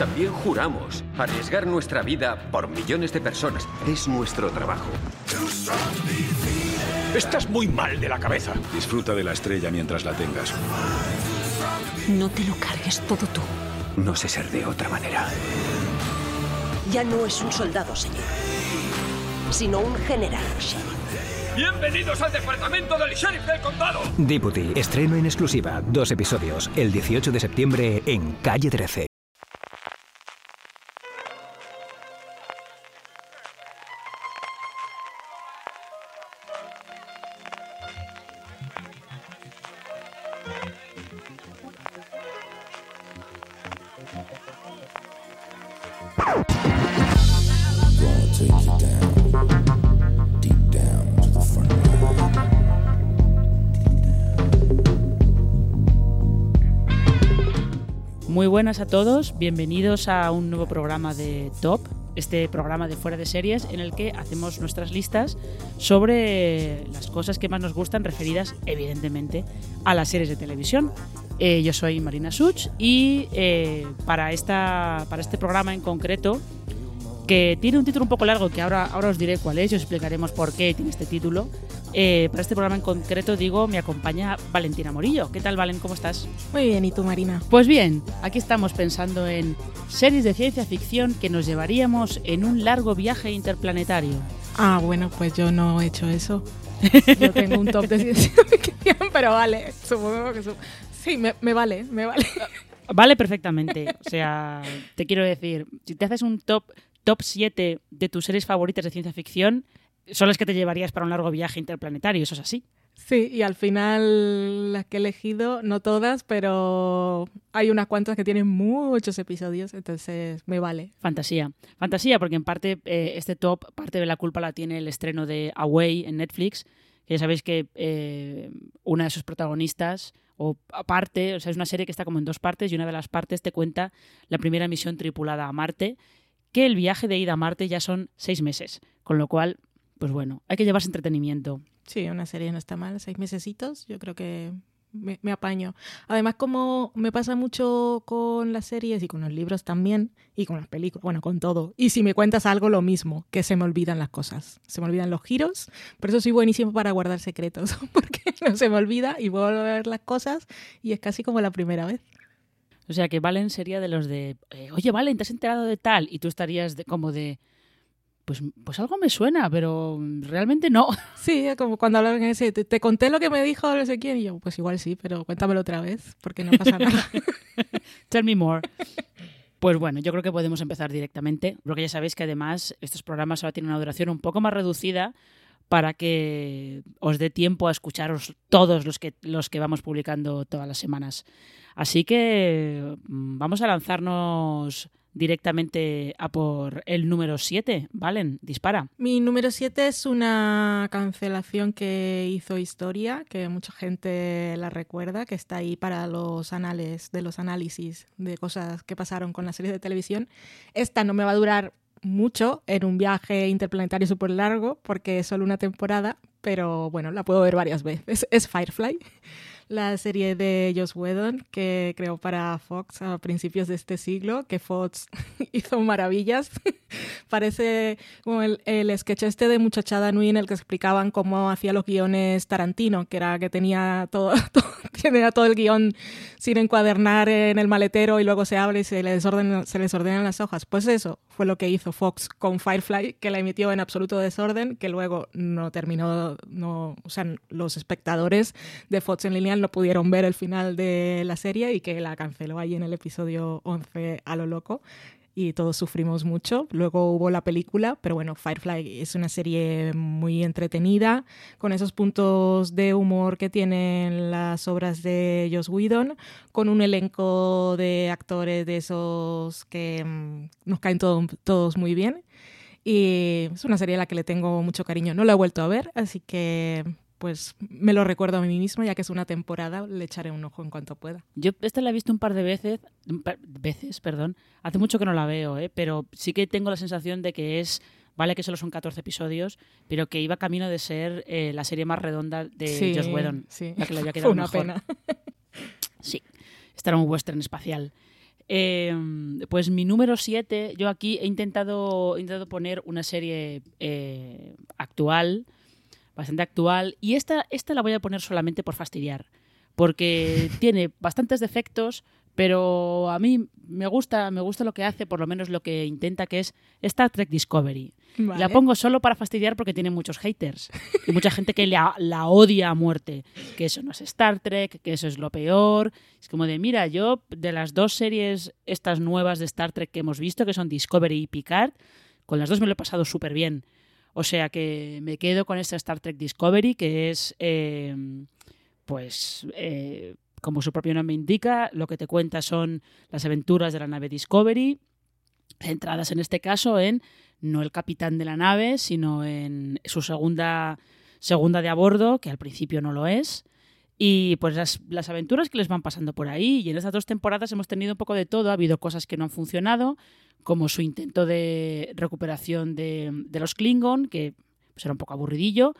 También juramos arriesgar nuestra vida por millones de personas. Es nuestro trabajo. Estás muy mal de la cabeza. Disfruta de la estrella mientras la tengas. No te lo cargues todo tú. No sé ser de otra manera. Ya no es un soldado, señor, sino un general. Bienvenidos al departamento del sheriff del condado. Deputy, estreno en exclusiva, dos episodios, el 18 de septiembre en Calle 13. Buenas a todos, bienvenidos a un nuevo programa de Top, este programa de fuera de series en el que hacemos nuestras listas sobre las cosas que más nos gustan referidas evidentemente a las series de televisión. Eh, yo soy Marina Such y eh, para, esta, para este programa en concreto, que tiene un título un poco largo que ahora, ahora os diré cuál es y os explicaremos por qué tiene este título, eh, para este programa en concreto, digo, me acompaña Valentina Morillo. ¿Qué tal, Valen? ¿Cómo estás? Muy bien, ¿y tú, Marina? Pues bien, aquí estamos pensando en series de ciencia ficción que nos llevaríamos en un largo viaje interplanetario. Ah, bueno, pues yo no he hecho eso. Yo tengo un top de ciencia ficción, pero vale, supongo que... su- Sí, me, me vale, me vale. Vale perfectamente. O sea, te quiero decir, si te haces un top, top 7 de tus series favoritas de ciencia ficción, son las que te llevarías para un largo viaje interplanetario, eso es así. Sí, y al final las que he elegido, no todas, pero hay unas cuantas que tienen muchos episodios, entonces me vale. Fantasía. Fantasía, porque en parte eh, este top, parte de la culpa la tiene el estreno de Away en Netflix, que ya sabéis que eh, una de sus protagonistas, o aparte, o sea, es una serie que está como en dos partes y una de las partes te cuenta la primera misión tripulada a Marte, que el viaje de ida a Marte ya son seis meses, con lo cual, pues bueno, hay que llevarse entretenimiento. Sí, una serie no está mal, seis mesecitos, yo creo que me, me apaño. Además, como me pasa mucho con las series y con los libros también, y con las películas, bueno, con todo. Y si me cuentas algo, lo mismo, que se me olvidan las cosas, se me olvidan los giros, por eso soy buenísimo para guardar secretos, porque no se me olvida y vuelvo a ver las cosas y es casi como la primera vez. O sea que Valen sería de los de, eh, oye Valen, ¿te has enterado de tal? Y tú estarías de- como de, pues, pues algo me suena, pero realmente no. Sí, como cuando hablan ese, te, te conté lo que me dijo no sé quién, y yo, pues igual sí, pero cuéntamelo otra vez, porque no pasa nada. Tell me more. Pues bueno, yo creo que podemos empezar directamente, porque ya sabéis que además estos programas ahora tienen una duración un poco más reducida para que os dé tiempo a escucharos todos los que, los que vamos publicando todas las semanas. Así que mm, vamos a lanzarnos directamente a por el número 7. Valen, dispara. Mi número 7 es una cancelación que hizo historia, que mucha gente la recuerda, que está ahí para los anales, de los análisis de cosas que pasaron con la serie de televisión. Esta no me va a durar mucho en un viaje interplanetario súper largo, porque es solo una temporada, pero bueno, la puedo ver varias veces. Es Firefly, la serie de Joss Whedon que creó para Fox a principios de este siglo, que Fox hizo maravillas. Parece como el, el sketch este de Muchachada Nui en el que explicaban cómo hacía los guiones Tarantino, que era que tenía todo, todo- tenía todo el guion sin encuadernar en el maletero y luego se abre y se le desorden, se les ordenan las hojas. Pues eso fue lo que hizo Fox con Firefly, que la emitió en absoluto desorden, que luego no terminó, no, o sea, los espectadores de Fox en no pudieron ver el final de la serie y que la canceló ahí en el episodio 11 a lo loco y todos sufrimos mucho. Luego hubo la película, pero bueno, Firefly es una serie muy entretenida, con esos puntos de humor que tienen las obras de Joss Whedon, con un elenco de actores de esos que mm, nos caen todo- todos muy bien. Y es una serie a la que le tengo mucho cariño. No la he vuelto a ver, así que pues me lo recuerdo a mí misma, ya que es una temporada, le echaré un ojo en cuanto pueda. Yo esta la he visto un par de veces, par- veces, perdón. Hace mucho que no la veo, ¿eh? pero sí que tengo la sensación de que es, vale que solo son 14 episodios, pero que iba camino de ser eh, la serie más redonda de Sí, Joss Whedon. sí. La que le había Fue quedado una mejor. pena. Sí, este era un western espacial. Eh, pues mi número 7, yo aquí he intentado, he intentado poner una serie eh, actual, bastante actual, y esta, esta la voy a poner solamente por fastidiar, porque tiene bastantes defectos, pero a mí me gusta, me gusta lo que hace, por lo menos lo que intenta, que es Star Trek Discovery. Vale. La pongo solo para fastidiar porque tiene muchos haters y mucha gente que la, la odia a muerte, que eso no es Star Trek, que eso es lo peor. Es como de, mira, yo de las dos series estas nuevas de Star Trek que hemos visto, que son Discovery y Picard, con las dos me lo he pasado súper bien. O sea que me quedo con esta Star Trek Discovery, que es, eh, pues, eh, como su propio nombre indica, lo que te cuenta son las aventuras de la nave Discovery, centradas en este caso en no el capitán de la nave, sino en su segunda, segunda de a bordo, que al principio no lo es. Y pues las, las, aventuras que les van pasando por ahí. Y en estas dos temporadas hemos tenido un poco de todo. Ha habido cosas que no han funcionado, como su intento de recuperación de, los Klingon, que pues, era un poco aburridillo.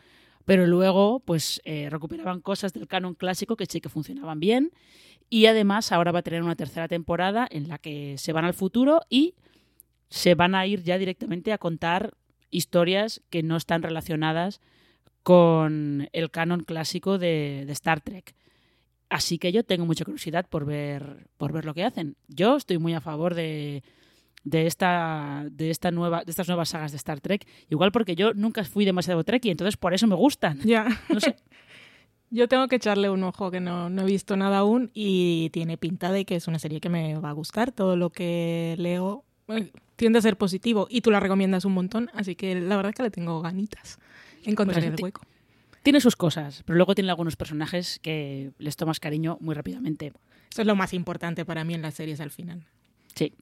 Pero luego, pues eh, recuperaban cosas del canon clásico que sí que funcionaban bien. Y además, ahora va a tener una tercera temporada en la que se van al futuro y se van a ir ya directamente a contar historias que no están relacionadas con el canon clásico de, de, Star Trek. Así que yo tengo mucha curiosidad por ver, por ver lo que hacen. Yo estoy muy a favor de, de, esta, de, esta nueva, de estas nuevas sagas de Star Trek. Igual porque yo nunca fui demasiado Trek y entonces por eso me gustan. Ya. No sé. Yo tengo que echarle un ojo que no, no, he visto nada aún y tiene pinta de que es una serie que me va a gustar. Todo lo que leo eh, tiende a ser positivo y tú la recomiendas un montón, así que la verdad es que le tengo ganitas. Encontraré Pues el hueco. Tiene sus cosas, pero luego tiene algunos personajes que les tomas cariño muy rápidamente. Eso es lo más importante para mí en las series al final. Sí.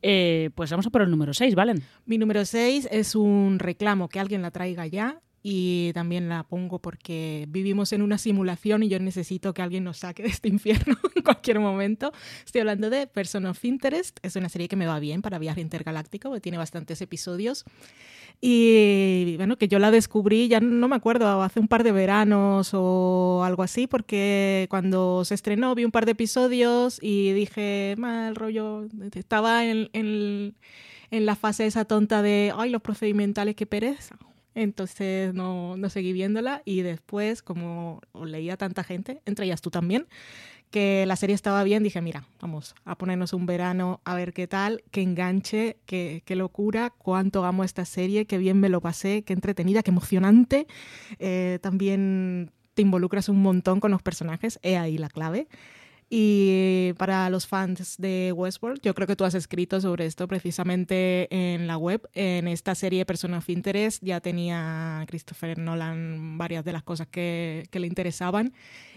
Eh, pues vamos a por el número 6, ¿valen? Mi número 6 es un reclamo que alguien la traiga ya y también la pongo porque vivimos en una simulación y yo necesito que alguien nos saque de este infierno en cualquier momento. Estoy hablando de Person of Interest, es una serie que me va bien para viaje intergaláctico, porque tiene bastantes episodios. Y bueno, que yo la descubrí, ya no me acuerdo, hace un par de veranos o algo así, porque cuando se estrenó vi un par de episodios y dije, mal rollo, estaba en, en, en la fase esa tonta de, ay, los procedimentales, qué pereza. Entonces no, no, seguí viéndola y después, como leía tanta gente, entre ellas tú también, que la serie estaba bien, dije, mira, vamos a ponernos un verano a ver qué tal, qué enganche, qué, qué locura, cuánto amo esta serie, qué bien me lo pasé, qué entretenida, qué emocionante. Eh, también te involucras un montón con los personajes, he ahí la clave. Y para los fans de Westworld, yo creo que tú has escrito sobre esto precisamente en la web. En esta serie Person of Interest ya tenía Christopher Nolan varias de las cosas que, que le interesaban.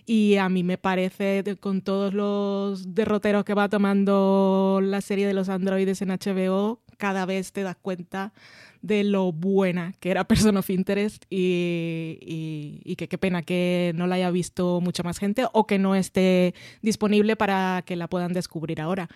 Y a mí me parece, con todos los derroteros que va tomando la serie de los androides en HBO, cada vez te das cuenta de lo buena que era Person of Interest y, y, y, que qué pena que no la haya visto mucha más gente o que no esté disponible para que la puedan descubrir ahora.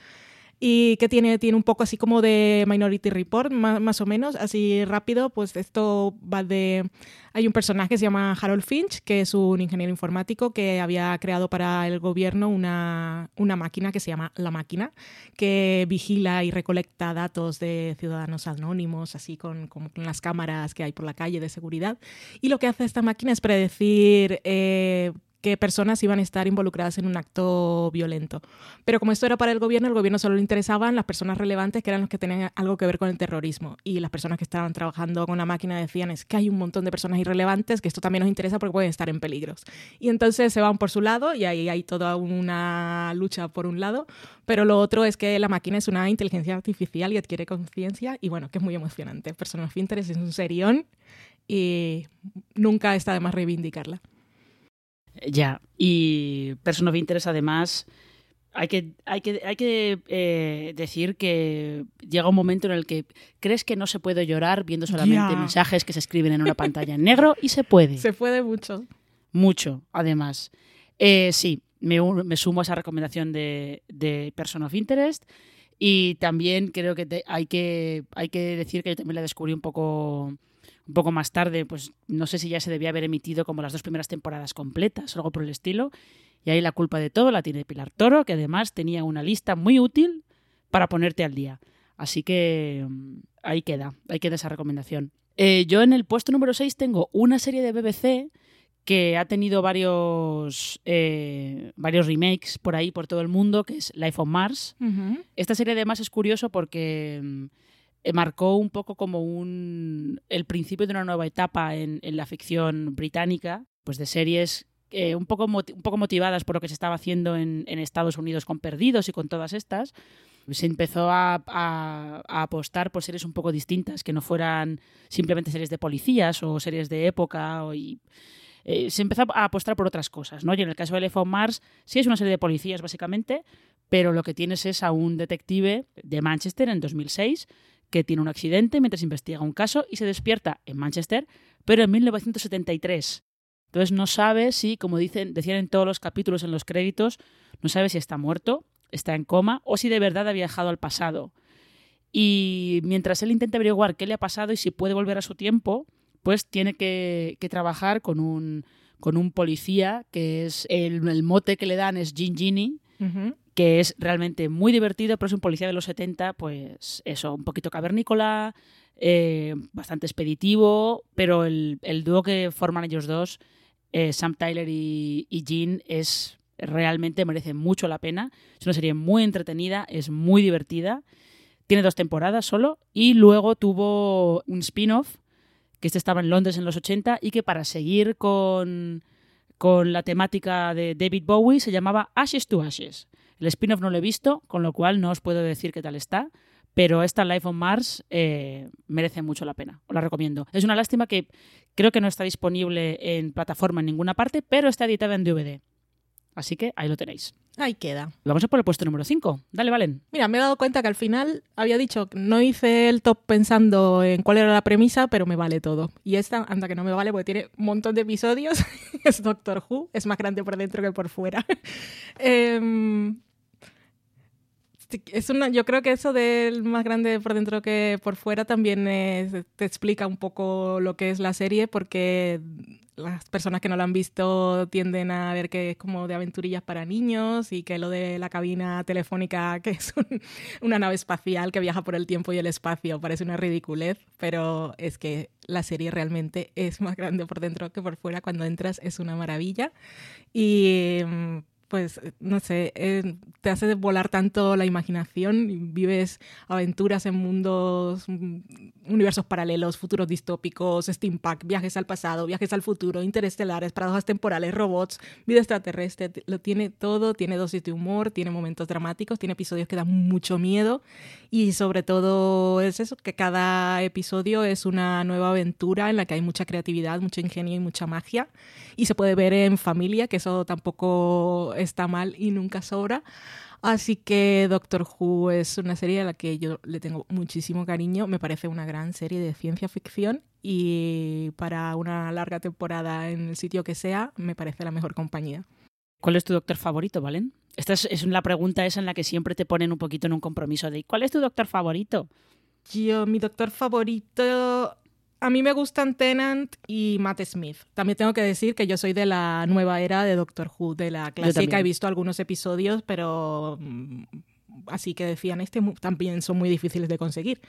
Y que tiene, tiene un poco así como de Minority Report, más, más, o menos, así rápido, pues esto va de... Hay un personaje que se llama Harold Finch, que es un ingeniero informático que había creado para el gobierno una, una máquina que se llama La Máquina, que vigila y recolecta datos de ciudadanos anónimos, así con, con, las cámaras que hay por la calle de seguridad. Y lo que hace esta máquina es predecir... Eh, qué personas iban a estar involucradas en un acto violento. Pero como esto era para el gobierno, el gobierno solo le interesaban las personas relevantes que eran los que tenían algo que ver con el terrorismo. Y las personas que estaban trabajando con la máquina decían es que hay un montón de personas irrelevantes que esto también nos interesa porque pueden estar en peligros. Y entonces se van por su lado y ahí hay toda una lucha por un lado. Pero lo otro es que la máquina es una inteligencia artificial y adquiere conciencia y bueno, que es muy emocionante. Personas of es un serión y nunca está de más reivindicarla. Ya, y Person of Interest además hay que, hay que, hay que eh, decir que llega un momento en el que crees que no se puede llorar viendo solamente yeah. mensajes que se escriben en una pantalla en negro y se puede. Se puede mucho. Mucho, además. Eh, sí, me, me, sumo a esa recomendación de, de Person of Interest y también creo que te, hay, que hay que decir que yo también la descubrí un poco un poco más tarde, pues no sé si ya se debía haber emitido como las dos primeras temporadas completas o algo por el estilo. Y ahí la culpa de todo la tiene Pilar Toro, que además tenía una lista muy útil para ponerte al día. Así que mm, ahí queda, ahí queda esa recomendación. Eh, yo en el puesto número 6 tengo una serie de BBC que ha tenido varios, eh, varios remakes por ahí, por todo el mundo, que es Life on Mars. Esta serie además es curioso porque mm, marcó un poco como un, el principio de una nueva etapa en, en la ficción británica, pues de series eh, un, poco un poco motivadas por lo que se estaba haciendo en, en, Estados Unidos con Perdidos y con todas estas. Se empezó a, a, apostar por series un poco distintas, que no fueran simplemente series de policías o series de época. Y, eh, se empezó a apostar por otras cosas, ¿no? Y en el caso de Elephant Mars, sí es una serie de policías, básicamente, pero lo que tienes es a un detective de Manchester en 2006 que tiene un accidente mientras investiga un caso y se despierta en Manchester, pero en 1973. Entonces no sabe si, como dicen, decían en todos los capítulos en los créditos, no sabe si está muerto, está en coma o si de verdad ha viajado al pasado. Y mientras él intenta averiguar qué le ha pasado y si puede volver a su tiempo, pues tiene que, que trabajar con un, con un policía que es el, el, mote que le dan es Gin -huh. Que es realmente muy divertido, pero es un policía de los 70, pues eso, un poquito cavernícola, eh, bastante expeditivo, pero el, el, dúo que forman ellos dos, eh, Sam Tyler y, y Jean, es realmente merece mucho la pena. Es una serie muy entretenida, es muy divertida. Tiene dos temporadas solo y luego tuvo un spin-off que este estaba en Londres en los 80 y que para seguir con, con la temática de David Bowie se llamaba Ashes to Ashes. El spin-off no lo he visto, con lo cual no os puedo decir qué tal está, pero esta Life on Mars eh, merece mucho la pena, os la recomiendo. Es una lástima que creo que no está disponible en plataforma en ninguna parte, pero está editada en DVD. Así que ahí lo tenéis. Ahí queda. Vamos a por el puesto número 5. Dale, Valen. Mira, me he dado cuenta que al final había dicho que no hice el top pensando en cuál era la premisa, pero me vale todo. Y esta, anda que no me vale porque tiene un montón de episodios. es Doctor Who, es más grande por dentro que por fuera. eh, es una, yo creo que eso del más grande por dentro que por fuera también es, te explica un poco lo que es la serie, porque las personas que no la han visto tienden a ver que es como de aventurillas para niños y que lo de la cabina telefónica, que es un, una nave espacial que viaja por el tiempo y el espacio, parece una ridiculez, pero es que la serie realmente es más grande por dentro que por fuera. Cuando entras es una maravilla. Y pues, no sé, eh, te hace volar tanto la imaginación y vives aventuras en mundos, universos paralelos, futuros distópicos, steampunk, viajes al pasado, viajes al futuro, interestelares, paradojas temporales, robots, vida extraterrestre, lo tiene todo, tiene dosis de humor, tiene momentos dramáticos, tiene episodios que dan mucho miedo y sobre todo es eso, que cada episodio es una nueva aventura en la que hay mucha creatividad, mucho ingenio y mucha magia y se puede ver en familia, que eso tampoco está mal y nunca sobra. Así que Doctor Who es una serie a la que yo le tengo muchísimo cariño. Me parece una gran serie de ciencia ficción y para una larga temporada en el sitio que sea, me parece la mejor compañía. ¿Cuál es tu doctor favorito, Valen? Esta es, es la pregunta esa en la que siempre te ponen un poquito en un compromiso de ¿cuál es tu doctor favorito? Yo, mi doctor favorito a mí me gustan Tennant y Matt Smith. También tengo que decir que yo soy de la nueva era de Doctor Who, de la clásica. He visto algunos episodios, pero así que decían, este también son muy difíciles de conseguir.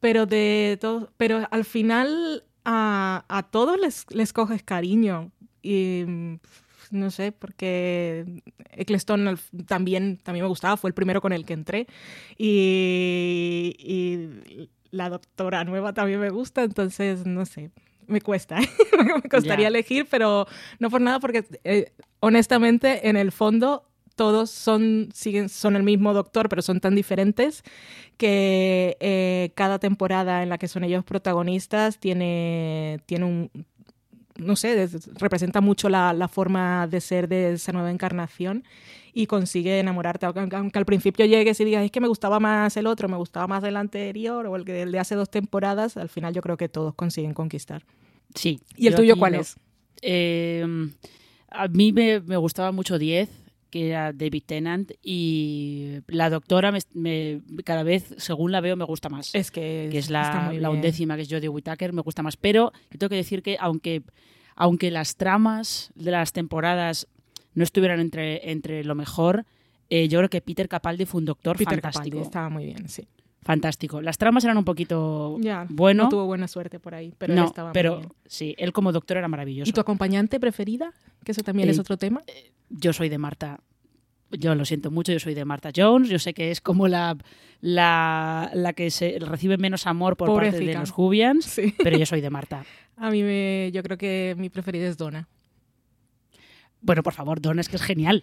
Pero de todo, pero al final a, a todos les, les coges cariño. Y no sé, porque Eccleston también, también me gustaba, fue el primero con el que entré. Y, y la doctora nueva también me gusta, entonces no sé, me cuesta, me costaría yeah. elegir, pero no por nada, porque eh, honestamente en el fondo todos son, siguen, son el mismo doctor, pero son tan diferentes que eh, cada temporada en la que son ellos protagonistas tiene, tiene un, no sé, representa mucho la, la, forma de ser de esa nueva encarnación y consigue enamorarte. Aunque, aunque, al principio llegues y digas, es que me gustaba más el otro, me gustaba más el anterior o el, el de hace dos temporadas, al final yo creo que todos consiguen conquistar. Sí. ¿Y el tuyo cuál no. es? Eh, a mí me, me gustaba mucho 10 que era David Tennant y la doctora me, me, cada vez según la veo me gusta más es que, que es la, la, undécima que es Jodie Whittaker me gusta más pero tengo que decir que aunque aunque las tramas de las temporadas no estuvieran entre, entre lo mejor eh, yo creo que Peter Capaldi fue un doctor Peter fantástico. Capaldi estaba muy bien, sí. Fantástico. Las tramas eran un poquito Ya, bueno. no tuvo buena suerte por ahí, pero él no, estaba muy pero bien. sí, él como doctor era maravilloso. ¿Y tu acompañante preferida? Que eso también es Eh, otro tema. yo soy de Marta. Yo lo siento mucho, yo soy de Marta Jones. Yo sé que es como la, la, la que se recibe menos amor por parte de los Jubians, Sí. pero yo soy de Marta. A mí me, yo creo que mi preferida es Donna. Bueno, por favor, Don es que es genial.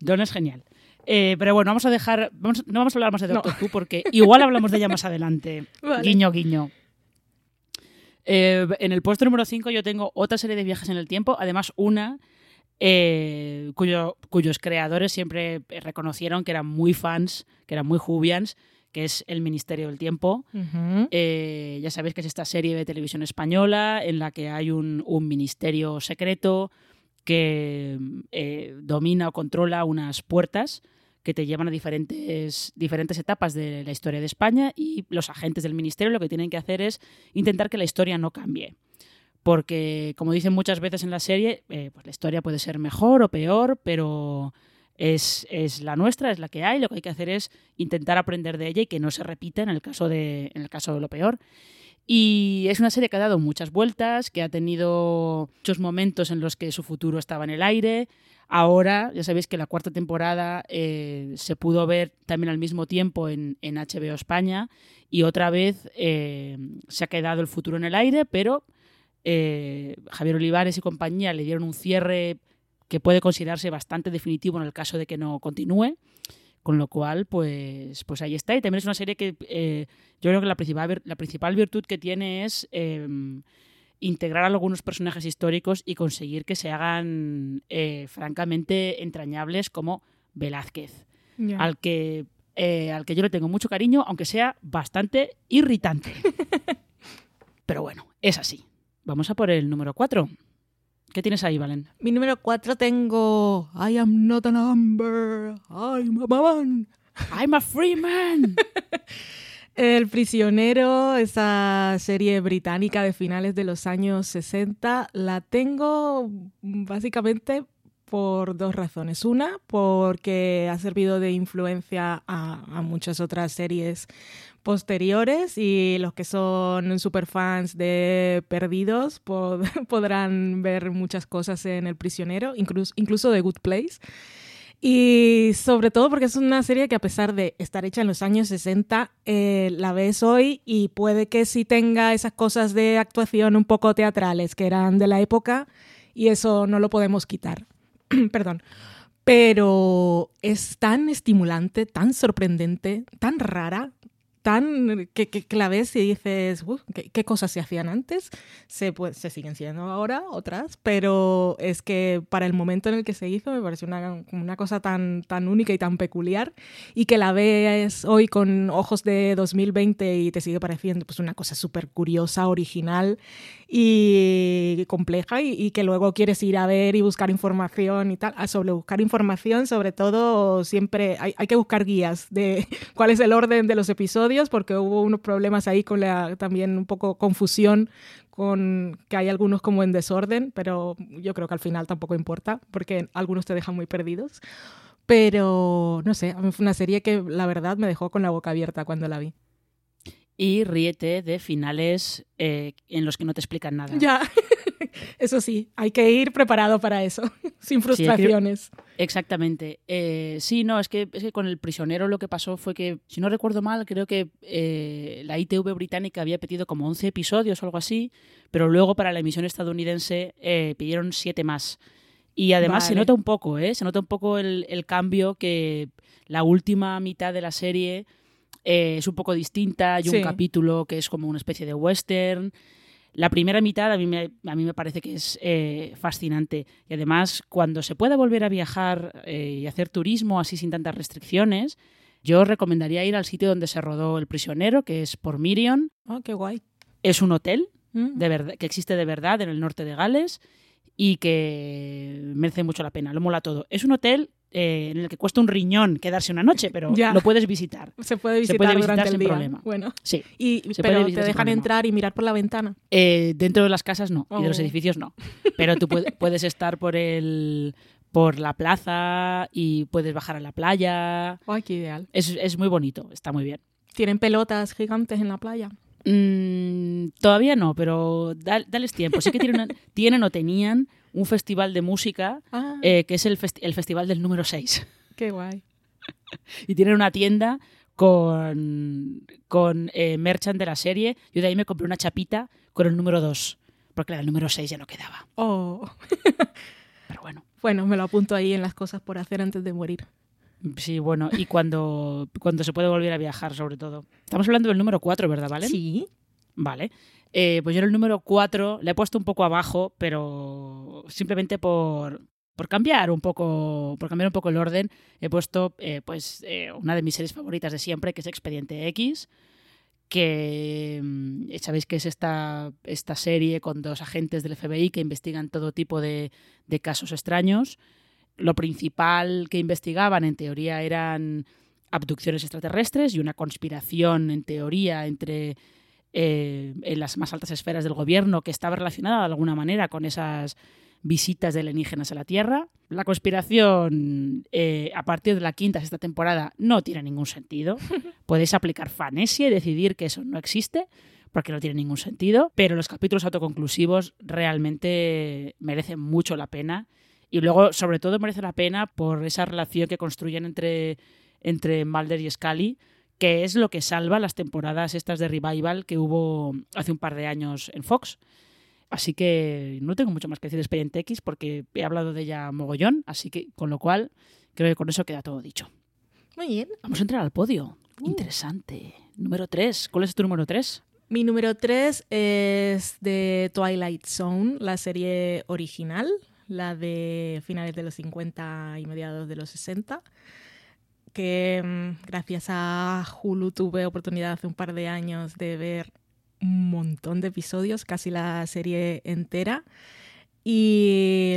Don es genial. Eh, pero bueno, vamos a dejar. vamos- no vamos a hablar más de. Doctor Who porque igual hablamos de ella más adelante. Vale. Guiño, guiño. Eh, en el puesto número 5 yo tengo otra serie de viajes en el tiempo, además una eh, cuyo, cuyos creadores siempre reconocieron que eran muy fans, que eran muy jubians, que es El Ministerio del Tiempo. Eh, ya sabéis que es esta serie de televisión española en la que hay un, un ministerio secreto que eh, domina o controla unas puertas que te llevan a diferentes, diferentes etapas de la historia de España y los agentes del ministerio lo que tienen que hacer es intentar que la historia no cambie. Porque, como dicen muchas veces en la serie, eh, pues la historia puede ser mejor o peor, pero es, es la nuestra, es la que hay. Lo que hay que hacer es intentar aprender de ella y que no se repita en el caso de, en el caso de lo peor. Y es una serie que ha dado muchas vueltas, que ha tenido muchos momentos en los que su futuro estaba en el aire. Ahora, ya sabéis que la cuarta temporada eh, se pudo ver también al mismo tiempo en, en HBO España y otra vez eh, se ha quedado el futuro en el aire, pero eh, Javier Olivares y compañía le dieron un cierre que puede considerarse bastante definitivo en el caso de que no continúe. Con lo cual, pues, pues ahí está. Y también es una serie que eh, yo creo que la principal, la principal virtud que tiene es eh, integrar a algunos personajes históricos y conseguir que se hagan eh, francamente entrañables como Velázquez, al que, eh, al que yo le tengo mucho cariño, aunque sea bastante irritante. Pero bueno, es así. Vamos a por el número 4. ¿Qué tienes ahí, Valen? Mi número 4 tengo I am not a number, I'm a man. I'm a free man. El prisionero, esa serie británica de finales de los años 60, la tengo básicamente por dos razones. Una, porque ha servido de influencia a, a muchas otras series posteriores y los que son superfans de Perdidos pod- podrán ver muchas cosas en El prisionero, incluso, incluso The Good Place. Y sobre todo porque es una serie que a pesar de estar hecha en los años 60, eh, la ves hoy y puede que sí tenga esas cosas de actuación un poco teatrales que eran de la época y eso no lo podemos quitar. Perdón. Pero es tan estimulante, tan sorprendente, tan rara, tan que, que, que la ves y dices, "Uf, ¿qué, qué cosas se hacían antes? Se, pues, se siguen siendo ahora otras, pero es que para el momento en el que se hizo me pareció una, una cosa tan, tan única y tan peculiar y que la ves hoy con ojos de 2020 y te sigue pareciendo pues una cosa súper curiosa, original y compleja y, y que luego quieres ir a ver y buscar información y tal. Ah, sobre buscar información, sobre todo siempre hay, hay que buscar guías de cuál es el orden de los episodios porque hubo unos problemas ahí con la también un poco confusión con que hay algunos como en desorden, pero yo creo que al final tampoco importa porque algunos te dejan muy perdidos. Pero no sé, fue una serie que la verdad me dejó con la boca abierta cuando la vi. Y ríete de finales eh, en los que no te explican nada. Ya, eso sí, hay que ir preparado para eso, sin frustraciones. Exactamente. Eh, sí, no, es que, es que con el prisionero lo que pasó fue que, si no recuerdo mal, creo que eh, la ITV británica había pedido como 11 episodios o algo así, pero luego para la emisión estadounidense eh, pidieron 7 más. Y además se nota un poco, ¿eh? Se nota un poco el, el cambio que la última mitad de la serie eh, es un poco distinta. Hay un capítulo que es como una especie de western. La primera mitad a mí me, a mí me parece que es eh, fascinante. Y además, cuando se pueda volver a viajar eh, y hacer turismo así sin tantas restricciones, yo recomendaría ir al sitio donde se rodó El prisionero, que es por Mirion. Oh, qué guay. Es un hotel Mm. de verdad, que existe de verdad en el norte de Gales y que merece mucho la pena. Lo mola todo. Es un hotel eh, en el que cuesta un riñón quedarse una noche, pero Ya. lo puedes visitar. Se puede visitar, Se puede visitar durante sin el día. problema. Bueno, Sí. y, Se pero te dejan entrar y mirar por la ventana. Eh, dentro de las casas no, y de los Oh. edificios no. Pero tú puede- puedes estar por el por la plaza y puedes bajar a la playa. ¡Ay, qué ideal! Es, es muy bonito, está muy bien. ¿Tienen pelotas gigantes en la playa? Mm, todavía no, pero da- dales tiempo. Sí que tienen, tienen o tenían un festival de música Ah, eh, que es el, festi- el festival del número 6. qué guay. Y tienen una tienda con, con eh, merchant de la serie. Yo de ahí me compré una chapita con el número 2, porque la del número 6 ya no quedaba. Oh. Pero bueno. Bueno, me lo apunto ahí en las cosas por hacer antes de morir. Sí, bueno, y cuando, cuando se puede volver a viajar, sobre todo. Estamos hablando del número 4, ¿verdad, Vale? Sí. Vale. Eh, pues yo en el número 4 le he puesto un poco abajo, pero simplemente por, por cambiar un poco, por cambiar un poco el orden, he puesto eh, pues eh, una de mis series favoritas de siempre, que es Expediente X, que mm, sabéis que es esta, esta serie con dos agentes del FBI que investigan todo tipo de, de casos extraños. Lo principal que investigaban, en teoría, eran abducciones extraterrestres y una conspiración, en teoría, entre eh, en las más altas esferas del gobierno que estaba relacionada de alguna manera con esas visitas de alienígenas a la Tierra. La conspiración, eh, a partir de la quinta sexta temporada, no tiene ningún sentido. Podéis aplicar fanesia y decidir que eso no existe, porque no tiene ningún sentido. Pero los capítulos autoconclusivos realmente merecen mucho la pena. Y luego, sobre todo, merece la pena por esa relación que construyen entre, entre Mulder y Scully, que es lo que salva las temporadas estas de revival que hubo hace un par de años en Fox. Así que no tengo mucho más que decir de Expediente X porque he hablado de ella mogollón, así que con lo cual creo que con eso queda todo dicho. Muy bien. Vamos a entrar al podio. Interesante. Número 3. ¿Cuál es tu número 3? Mi número 3 es de Twilight Zone, la serie original, la de finales de los 50 y mediados de los 60, que mm, gracias a Hulu tuve oportunidad hace un par de años de ver un montón de episodios, casi la serie entera. Y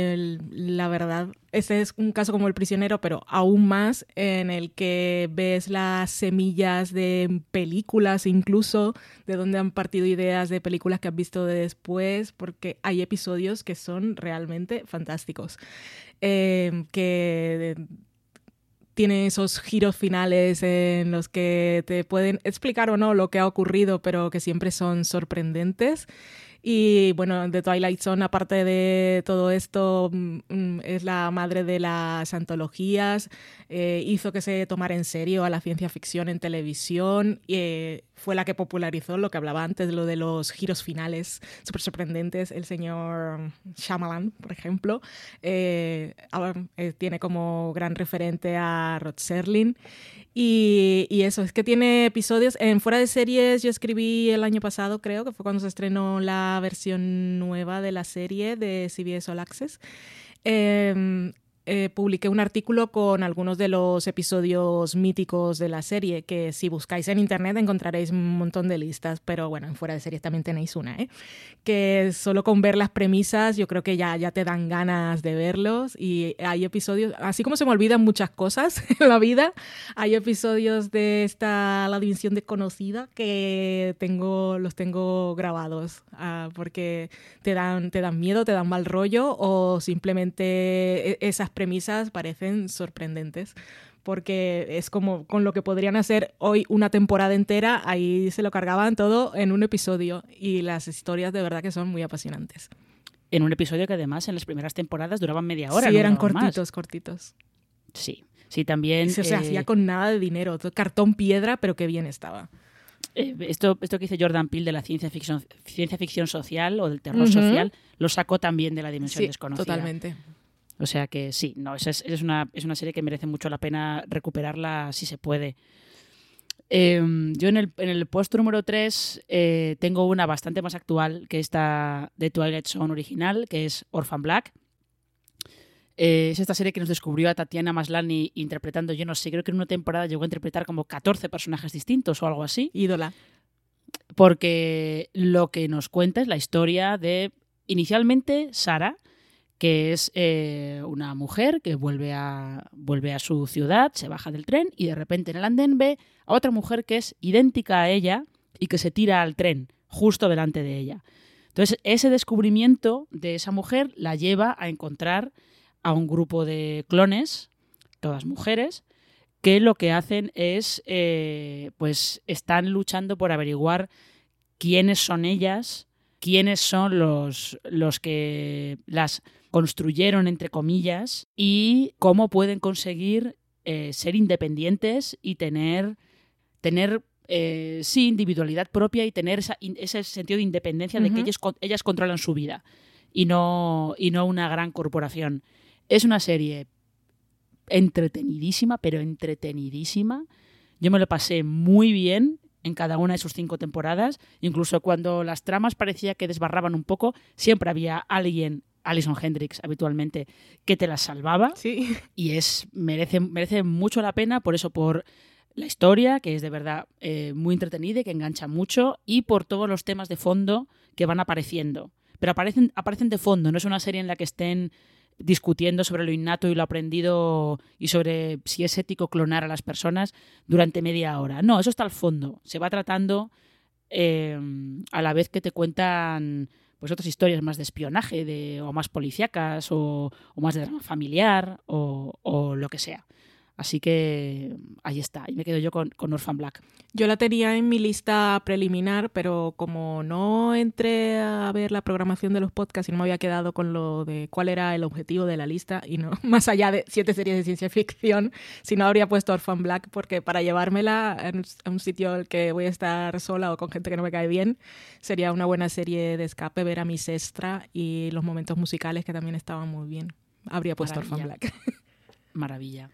la verdad, este es un caso como El prisionero, pero aún más en el que ves las semillas de películas incluso, de donde han partido ideas de películas que has visto de después, porque hay episodios que son realmente fantásticos. Eh, que tiene esos giros finales en los que te pueden explicar o no lo que ha ocurrido, pero que siempre son sorprendentes. Y bueno, The Twilight Zone, aparte de todo esto, mm, mm, es la madre de las antologías, eh, hizo que se tomara en serio a la ciencia ficción en televisión, eh, fue la que popularizó lo que hablaba antes, lo de los giros finales súper sorprendentes. El señor Shyamalan, por ejemplo, eh, eh, tiene como gran referente a Rod Serling. Y, y eso, es que tiene episodios. En Fuera de Series yo escribí el año pasado, creo, que fue cuando se estrenó la versión nueva de la serie de CBS All Access. Eh, eh, publiqué un artículo con algunos de los episodios míticos de la serie, que si buscáis en internet encontraréis un montón de listas, pero bueno, en fuera de series también tenéis una, ¿eh? que solo con ver las premisas yo creo que ya, ya te dan ganas de verlos y hay episodios, así como se me olvidan muchas cosas en la vida, hay episodios de esta La División Desconocida que tengo, los tengo grabados ah, porque te dan, te dan miedo, te dan mal rollo o simplemente e- esas premisas parecen sorprendentes porque es como con lo que podrían hacer hoy una temporada entera, ahí se lo cargaban todo en un episodio y las historias de verdad que son muy apasionantes. En un episodio que además en las primeras temporadas duraban media hora. sí, no eran duraban más. cortitos, cortitos. Sí, sí, también. Se eh, hacía con nada de dinero, todo cartón piedra, pero qué bien estaba. eh, esto, esto que dice Jordan Peele de la ciencia ficción, ciencia ficción social o del terror Ujú. social, lo sacó también de la dimensión Sí, desconocida. totalmente. O sea que sí, no, es, es una, es una serie que merece mucho la pena recuperarla si se puede. Eh, yo en el, en el puesto número 3 tengo una bastante más actual que esta de Twilight Zone original, que es Orphan Black. Eh, es esta serie que nos descubrió a Tatiana Maslany interpretando, yo no sé, creo que en una temporada llegó a interpretar como 14 personajes distintos o algo así Ídola. porque lo que nos cuenta es la historia de, inicialmente, Sara, que es eh, una mujer que vuelve a, vuelve a su ciudad, se baja del tren y de repente en el andén ve a otra mujer que es idéntica a ella y que se tira al tren justo delante de ella. Entonces, ese descubrimiento de esa mujer la lleva a encontrar a un grupo de clones, todas mujeres, que lo que hacen es, eh, pues están luchando por averiguar quiénes son ellas, quiénes son los, los que las construyeron, entre comillas, y cómo pueden conseguir eh, ser independientes y tener, tener eh, sí, individualidad propia y tener esa- in- ese sentido de independencia de que ellas, ellas controlan su vida y no, y no una gran corporación. Es una serie entretenidísima, pero entretenidísima. Yo me lo pasé muy bien en cada una de sus cinco temporadas. Incluso cuando las tramas parecía que desbarraban un poco, siempre había alguien, Alison Hendricks habitualmente, que te las salvaba Sí. y es merece, merece mucho la pena por eso, por la historia, que es de verdad eh, muy entretenida y que engancha mucho, y por todos los temas de fondo que van apareciendo. Pero aparecen, aparecen de fondo, no es una serie en la que estén discutiendo sobre lo innato y lo aprendido y sobre si es ético clonar a las personas durante media hora. No, eso está al fondo. Se va tratando eh, a la vez que te cuentan pues otras historias más de espionaje de, o más policíacas o, o más de drama familiar o, o lo que sea. Así que ahí está. Y me quedo yo con, con Orphan Black. Yo la tenía en mi lista preliminar, pero como no entré a ver la programación de los podcasts y no me había quedado con lo de cuál era el objetivo de la lista, y no más allá de siete series de ciencia ficción, si no habría puesto Orphan Black, porque para llevármela en- a un sitio al que voy a estar sola o con gente que no me cae bien, sería una buena serie de escape ver a mi sestra y los momentos musicales que también estaban muy bien. Habría puesto Orphan Maravilla. Black. Maravilla.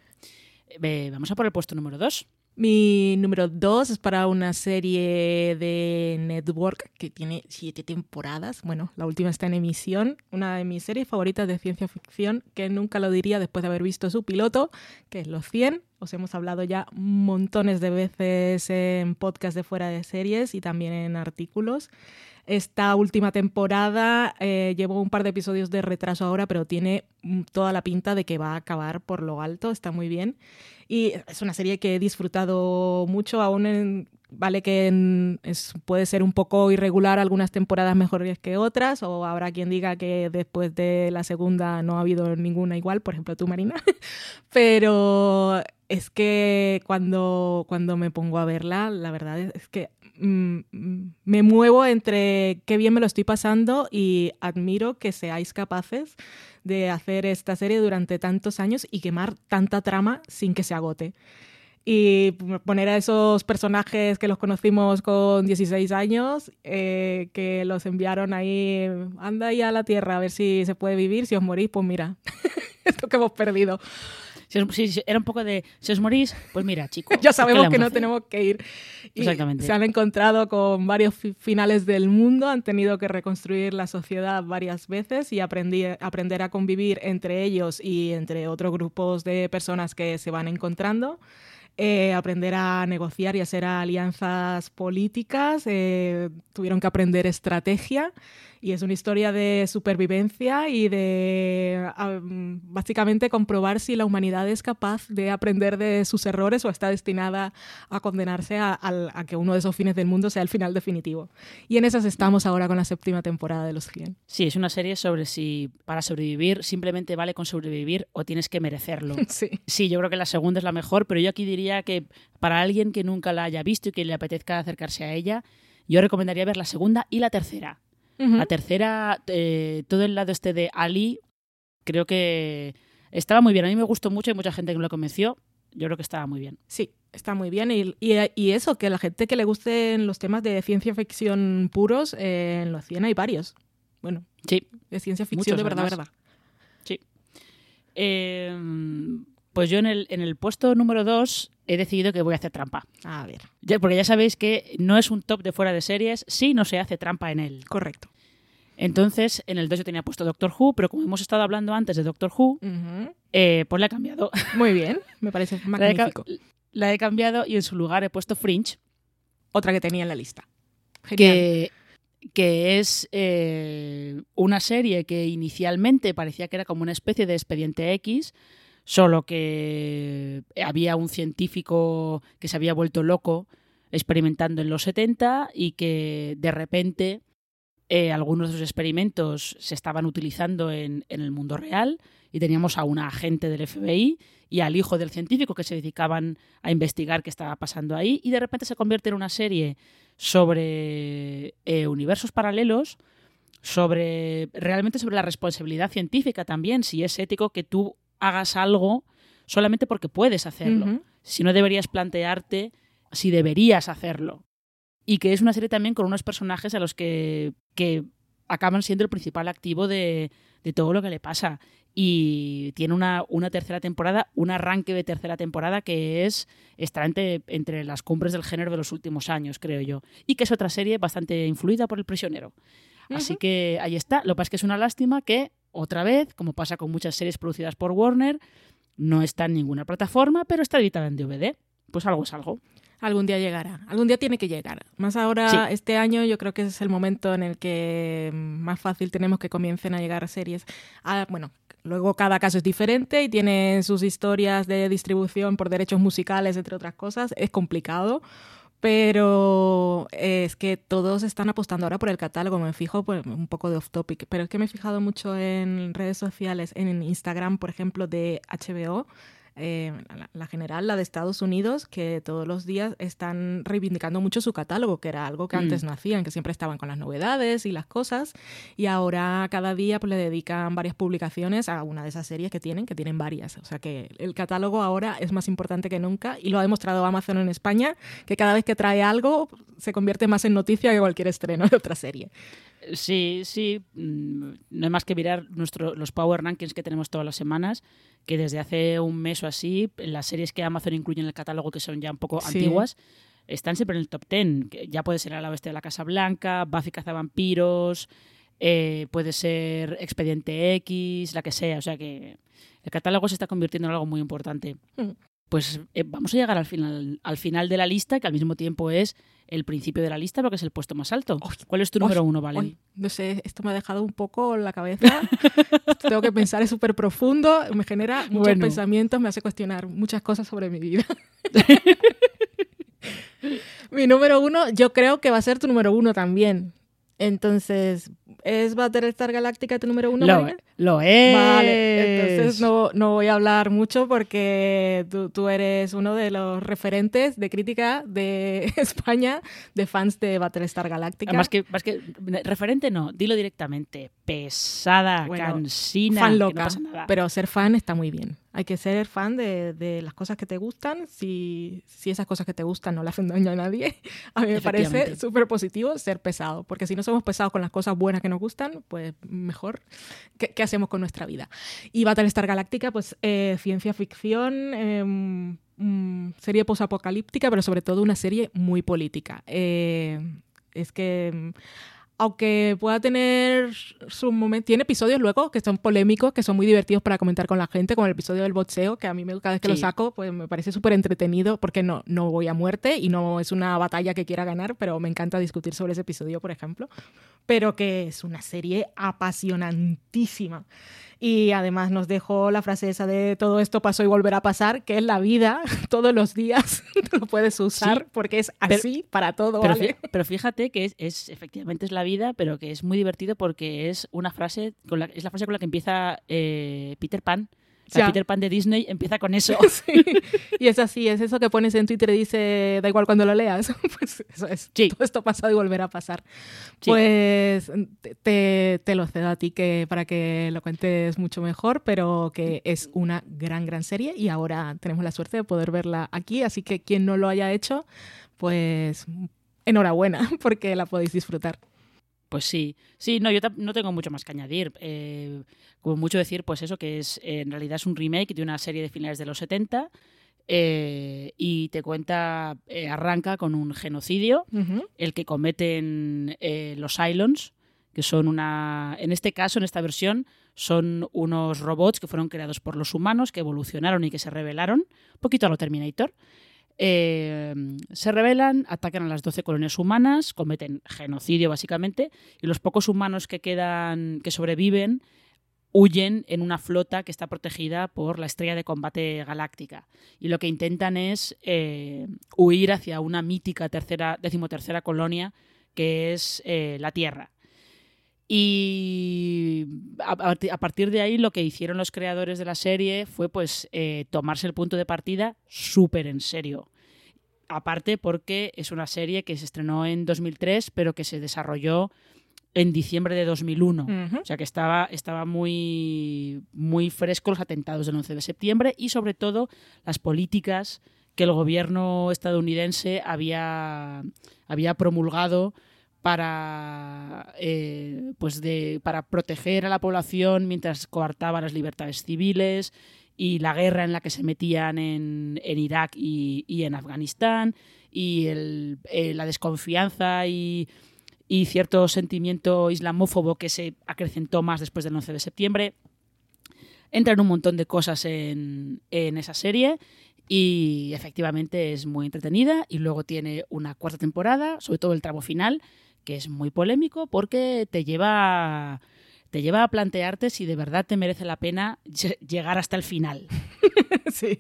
Eh, vamos a por el puesto número 2. Mi número dos es para una serie de Network que tiene siete temporadas. Bueno, la última está en emisión. Una de mis series favoritas de ciencia ficción, que nunca lo diría después de haber visto su piloto, que es Los 100. Os hemos hablado ya montones de veces en podcast de fuera de series y también en artículos. Esta última temporada eh, llevo un par de episodios de retraso ahora, pero tiene mm, toda la pinta de que va a acabar por lo alto. Está muy bien. Y es una serie que he disfrutado mucho, aún vale que es- puede ser un poco irregular algunas temporadas mejores que otras, o habrá quien diga que después de la segunda no ha habido ninguna igual, por ejemplo tú, Marina. Pero es que cuando, cuando me pongo a verla, la verdad es, que mm, mm, me muevo entre qué bien me lo estoy pasando y admiro que seáis capaces de hacer esta serie durante tantos años y quemar tanta trama sin que se agote. Y poner a esos personajes que los conocimos con 16 años, eh, que los enviaron ahí, anda ahí a la Tierra a ver si se puede vivir, si os morís, pues mira, esto que hemos perdido. Si, si- era un poco de, si os morís, pues mira, chicos. ya ¿qué sabemos que no tenemos que ir. Y Exactamente. Se han encontrado con varios fi- finales del mundo, han tenido que reconstruir la sociedad varias veces y aprendí- aprender a convivir entre ellos y entre otros grupos de personas que se van encontrando. Eh, aprender a negociar y hacer alianzas políticas, eh, tuvieron que aprender estrategia y es una historia de supervivencia y de mm, básicamente comprobar si la humanidad es capaz de aprender de sus errores o está destinada a condenarse a que uno de esos fines del mundo sea el final definitivo. Y en esas estamos ahora con la séptima temporada de Los 100. Sí, es una serie sobre si para sobrevivir simplemente vale con sobrevivir o tienes que merecerlo. Sí. Sí, yo creo que la segunda es la mejor, pero yo aquí diría que para alguien que nunca la haya visto y que le apetezca acercarse a ella, yo recomendaría ver la segunda y la tercera. La tercera, eh, todo el lado este de Ali, creo que estaba muy bien. A mí me gustó mucho, hay mucha gente que lo convenció. Yo creo que estaba muy bien. Sí, está muy bien. Y, y- y eso, que la gente que le gusten los temas de ciencia ficción puros, eh, en Los 100 hay varios. Bueno, Sí, de ciencia ficción Muchos, de verdad, además. verdad. sí. Eh, pues yo en el, en el puesto número 2 he decidido que voy a hacer trampa. A ver, Ya, porque ya sabéis que no es un top de fuera de series si no se hace trampa en él. correcto. Entonces, en el 2 yo tenía puesto Doctor Who, pero como hemos estado hablando antes de Doctor Who, eh, pues la he cambiado. Muy bien, me parece La he, ca- magnífico. la he cambiado y en su lugar he puesto Fringe, Otra que tenía en la lista. Genial. que, que es eh, una serie que inicialmente parecía que era como una especie de expediente X, solo que había un científico que se había vuelto loco experimentando en los 70 y que de repente eh, algunos de sus experimentos se estaban utilizando en, en el mundo real y teníamos a una agente del FBI y al hijo del científico que se dedicaban a investigar qué estaba pasando ahí y de repente se convierte en una serie sobre eh, universos paralelos, sobre realmente sobre la responsabilidad científica también, si es ético que tú hagas algo solamente porque puedes hacerlo, si no deberías plantearte si deberías hacerlo. Y que es una serie también con unos personajes a los que, que acaban siendo el principal activo de, de todo lo que le pasa. Y tiene una, una tercera temporada, un arranque de tercera temporada que es está entre, entre las cumbres del género de los últimos años, creo yo. Y que es otra serie bastante influida por El prisionero. Así que ahí está. Lo que pasa es que es una lástima que, otra vez, como pasa con muchas series producidas por Warner, no está en ninguna plataforma, pero está editada en DVD. Pues algo es algo. Algún día llegará, algún día tiene que llegar. Más ahora, Sí. este año, yo creo que es el momento en el que más fácil tenemos que comiencen a llegar series. Ah, bueno, luego cada caso es diferente y tiene sus historias de distribución por derechos musicales, entre otras cosas. Es complicado, pero es que todos están apostando ahora por el catálogo. Me fijo pues, un poco de off topic, pero es que me he fijado mucho en redes sociales, en Instagram, por ejemplo, de HBO eh, la, la general, la de Estados Unidos, que todos los días están reivindicando mucho su catálogo, que era algo que Mm. antes no hacían, que siempre estaban con las novedades y las cosas, y ahora cada día pues, le dedican varias publicaciones a una de esas series que tienen, que tienen varias. O sea que el catálogo ahora es más importante que nunca y lo ha demostrado Amazon en España, que cada vez que trae algo se convierte más en noticia que cualquier estreno de otra serie. Sí, sí. mm, No hay más que mirar nuestro, los Power Rankings que tenemos todas las semanas, que desde hace un mes o así, las series que Amazon incluye en el catálogo, que son ya un poco Sí. antiguas, están siempre en el top 10. que Ya puede ser A la Bestia de la Casa Blanca, Buffy Cazavampiros, eh, puede ser Expediente X, la que sea. O sea que el catálogo se está convirtiendo en algo muy importante. Mm. Pues eh, vamos a llegar al final, al final de la lista, que al mismo tiempo es el principio de la lista, porque es el puesto más alto. ¿Cuál es tu número uno, Valen? no sé, esto me ha dejado un poco en la cabeza. Tengo que pensar, es súper profundo, me genera muchos Bueno. pensamientos, me hace cuestionar muchas cosas sobre mi vida. mi número uno, yo creo que va a ser tu número uno también. Entonces, ¿es Battlestar Galactica tu número uno? Lo, Marina? lo es. Vale, entonces no, no voy a hablar mucho porque tú, tú eres uno de los referentes de crítica de España, de fans de Battlestar Galactica. Más que, más que referente, no, dilo directamente. Pesada, Bueno, cansina, fan loca, no pero ser fan está muy bien. Hay que ser fan de, de las cosas que te gustan. Si, si esas cosas que te gustan no le hacen daño a nadie, a mí me parece súper positivo ser pesado. Porque si no somos pesados con las cosas buenas que nos gustan, pues mejor. ¿Qué, qué hacemos con nuestra vida? Y Battlestar Galactica, pues eh, ciencia ficción, eh, mm, serie posapocalíptica, pero sobre todo una serie muy política. Eh, es que aunque pueda tener su momento, tiene episodios luego que son polémicos, que son muy divertidos para comentar con la gente, como el episodio del boxeo, que a mí me, cada vez que lo saco, pues me parece súper entretenido, porque no, no voy a muerte y no es una batalla que quiera ganar, pero me encanta discutir sobre ese episodio, por ejemplo. Pero que es una serie apasionantísima. Y además nos dejó la frase esa de todo esto pasó y volverá a pasar, que es la vida, todos los días tú lo puedes usar, Sí. porque es Pero- así para todo. Pero, ¿vale? fí- pero fíjate que es, es- efectivamente es la vida, pero que es muy divertido porque es una frase con la, es la frase con la que empieza eh, Peter Pan. O sea. Peter Pan de Disney empieza con eso. Sí. Y es así, es eso que pones en Twitter y dice, da igual cuando lo leas. Pues eso es. Sí. Todo esto pasado y volverá a pasar. Sí. Pues te lo cedo a ti que, para que lo cuentes mucho mejor, pero que es una gran, gran serie y ahora tenemos la suerte de poder verla aquí. Así que quien no lo haya hecho, pues enhorabuena, porque la podéis disfrutar. Pues sí, sí, no, yo no tengo mucho más que añadir. Eh, como mucho decir, pues eso, que es eh, en realidad es un remake de una serie de finales de los 70 eh, y te cuenta, eh, arranca con un genocidio, el que cometen eh, los Cylons, que son una, en este caso, en esta versión, son unos robots que fueron creados por los humanos, que evolucionaron y que se rebelaron, un poquito a lo Terminator. Eh, se rebelan, atacan a las 12 colonias humanas, cometen genocidio básicamente, y los pocos humanos que quedan, que sobreviven, huyen en una flota que está protegida por la estrella de combate galáctica. Y lo que intentan es eh, huir hacia una mítica tercera, decimotercera colonia que es eh, la Tierra. Y a, partir de ahí lo que hicieron los creadores de la serie fue pues eh, tomarse el punto de partida súper en serio. Aparte porque es una serie que se estrenó en 2003 pero que se desarrolló en diciembre de 2001. O sea que estaba, estaba muy, muy fresco los atentados del 11 de septiembre y sobre todo las políticas que el gobierno estadounidense había, había promulgado para, eh, pues de, para proteger a la población mientras coartaba las libertades civiles y la guerra en la que se metían en, en Irak y, y, en Afganistán y el, eh, la desconfianza y, y, cierto sentimiento islamófobo que se acrecentó más después del 11 de septiembre. Entran un montón de cosas en, en esa serie y efectivamente es muy entretenida y luego tiene una cuarta temporada, sobre todo el tramo final, que es muy polémico porque te lleva te lleva a plantearte si de verdad te merece la pena llegar hasta el final. sí,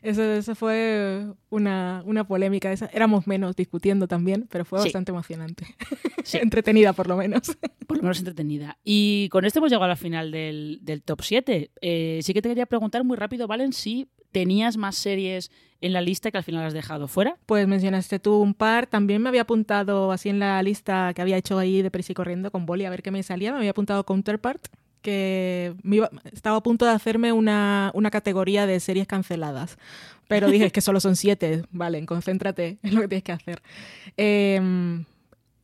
eso, fue una, polémica. éramos menos discutiendo también, pero fue bastante emocionante. entretenida, por lo menos. Por lo menos entretenida. Y con esto hemos llegado al final del, top 7. Eh, sí que te quería preguntar muy rápido, Valen, si tenías más series en la lista que al final has dejado fuera. Pues mencionaste tú un par. También me había apuntado así en la lista que había hecho ahí de prisa y corriendo con Boli a ver qué me salía. Me había apuntado Counterpart, que estaba a punto de hacerme una, categoría de series canceladas. Pero dije, que solo son siete. Vale, concéntrate en lo que tienes que hacer. Em,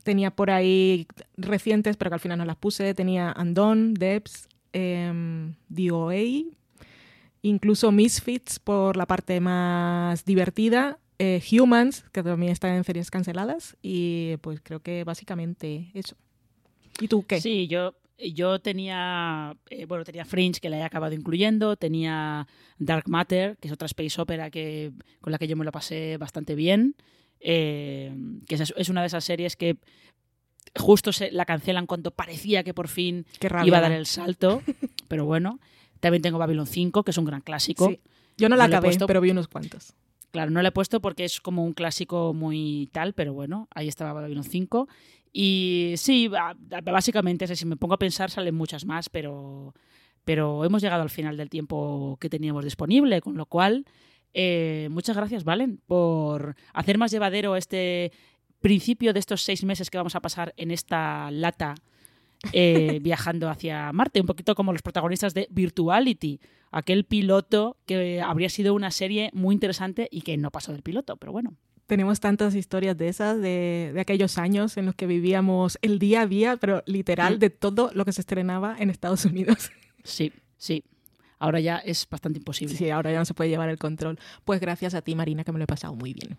tenía por ahí recientes, pero que al final no las puse. Tenía Andon, Debs, eh, DOA, incluso Misfits por la parte más divertida, eh, Humans, que también está en series canceladas, y pues creo que básicamente eso. ¿Y tú qué? Sí, yo, yo tenía, eh, bueno, tenía Fringe, que la he acabado incluyendo, tenía Dark Matter, que es otra space opera que, con la que yo me lo pasé bastante bien, eh, que es, una de esas series que justo se la cancelan cuando parecía que por fin iba a dar el salto, pero bueno. También tengo Babylon 5, que es un gran clásico. Yo no la acabé, pero vi unos cuantos. Claro, no la he puesto porque es como un clásico muy tal, pero bueno, ahí estaba Babylon 5. Y sí, básicamente, si me pongo a pensar, salen muchas más, pero, pero hemos llegado al final del tiempo que teníamos disponible, con lo cual, eh, muchas gracias, Valen, por hacer más llevadero este principio de estos seis meses que vamos a pasar en esta lata eh, viajando hacia Marte, un poquito como los protagonistas de Virtuality, aquel piloto que habría sido una serie muy interesante y que no pasó del piloto, pero bueno. Tenemos tantas historias de esas, de, aquellos años en los que vivíamos el día a día, pero literal, mm. de todo lo que se estrenaba en Estados Unidos. Sí, sí. Ahora ya es bastante imposible. Sí, ahora ya no se puede llevar el control. Pues gracias a ti, Marina, que me lo he pasado muy bien.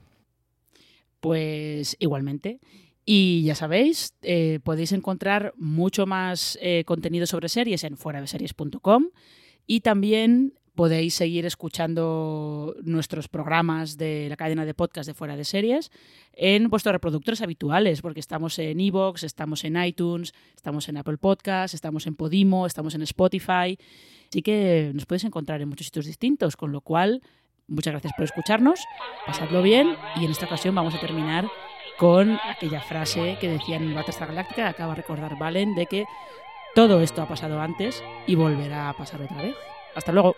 Pues igualmente. Y ya sabéis, eh, podéis encontrar mucho más eh, contenido sobre series en fueradeseries.com y también podéis seguir escuchando nuestros programas de la cadena de podcast de Fuera de Series en vuestros reproductores habituales, porque estamos en Evox, estamos en iTunes, estamos en Apple Podcasts, estamos en Podimo, estamos en Spotify. Así que nos podéis encontrar en muchos sitios distintos, con lo cual, muchas gracias por escucharnos, pasadlo bien y en esta ocasión vamos a terminar con aquella frase que decían en Battlestar Galactica, acaba de recordar Valen, de que todo esto ha pasado antes y volverá a pasar otra vez. Hasta luego.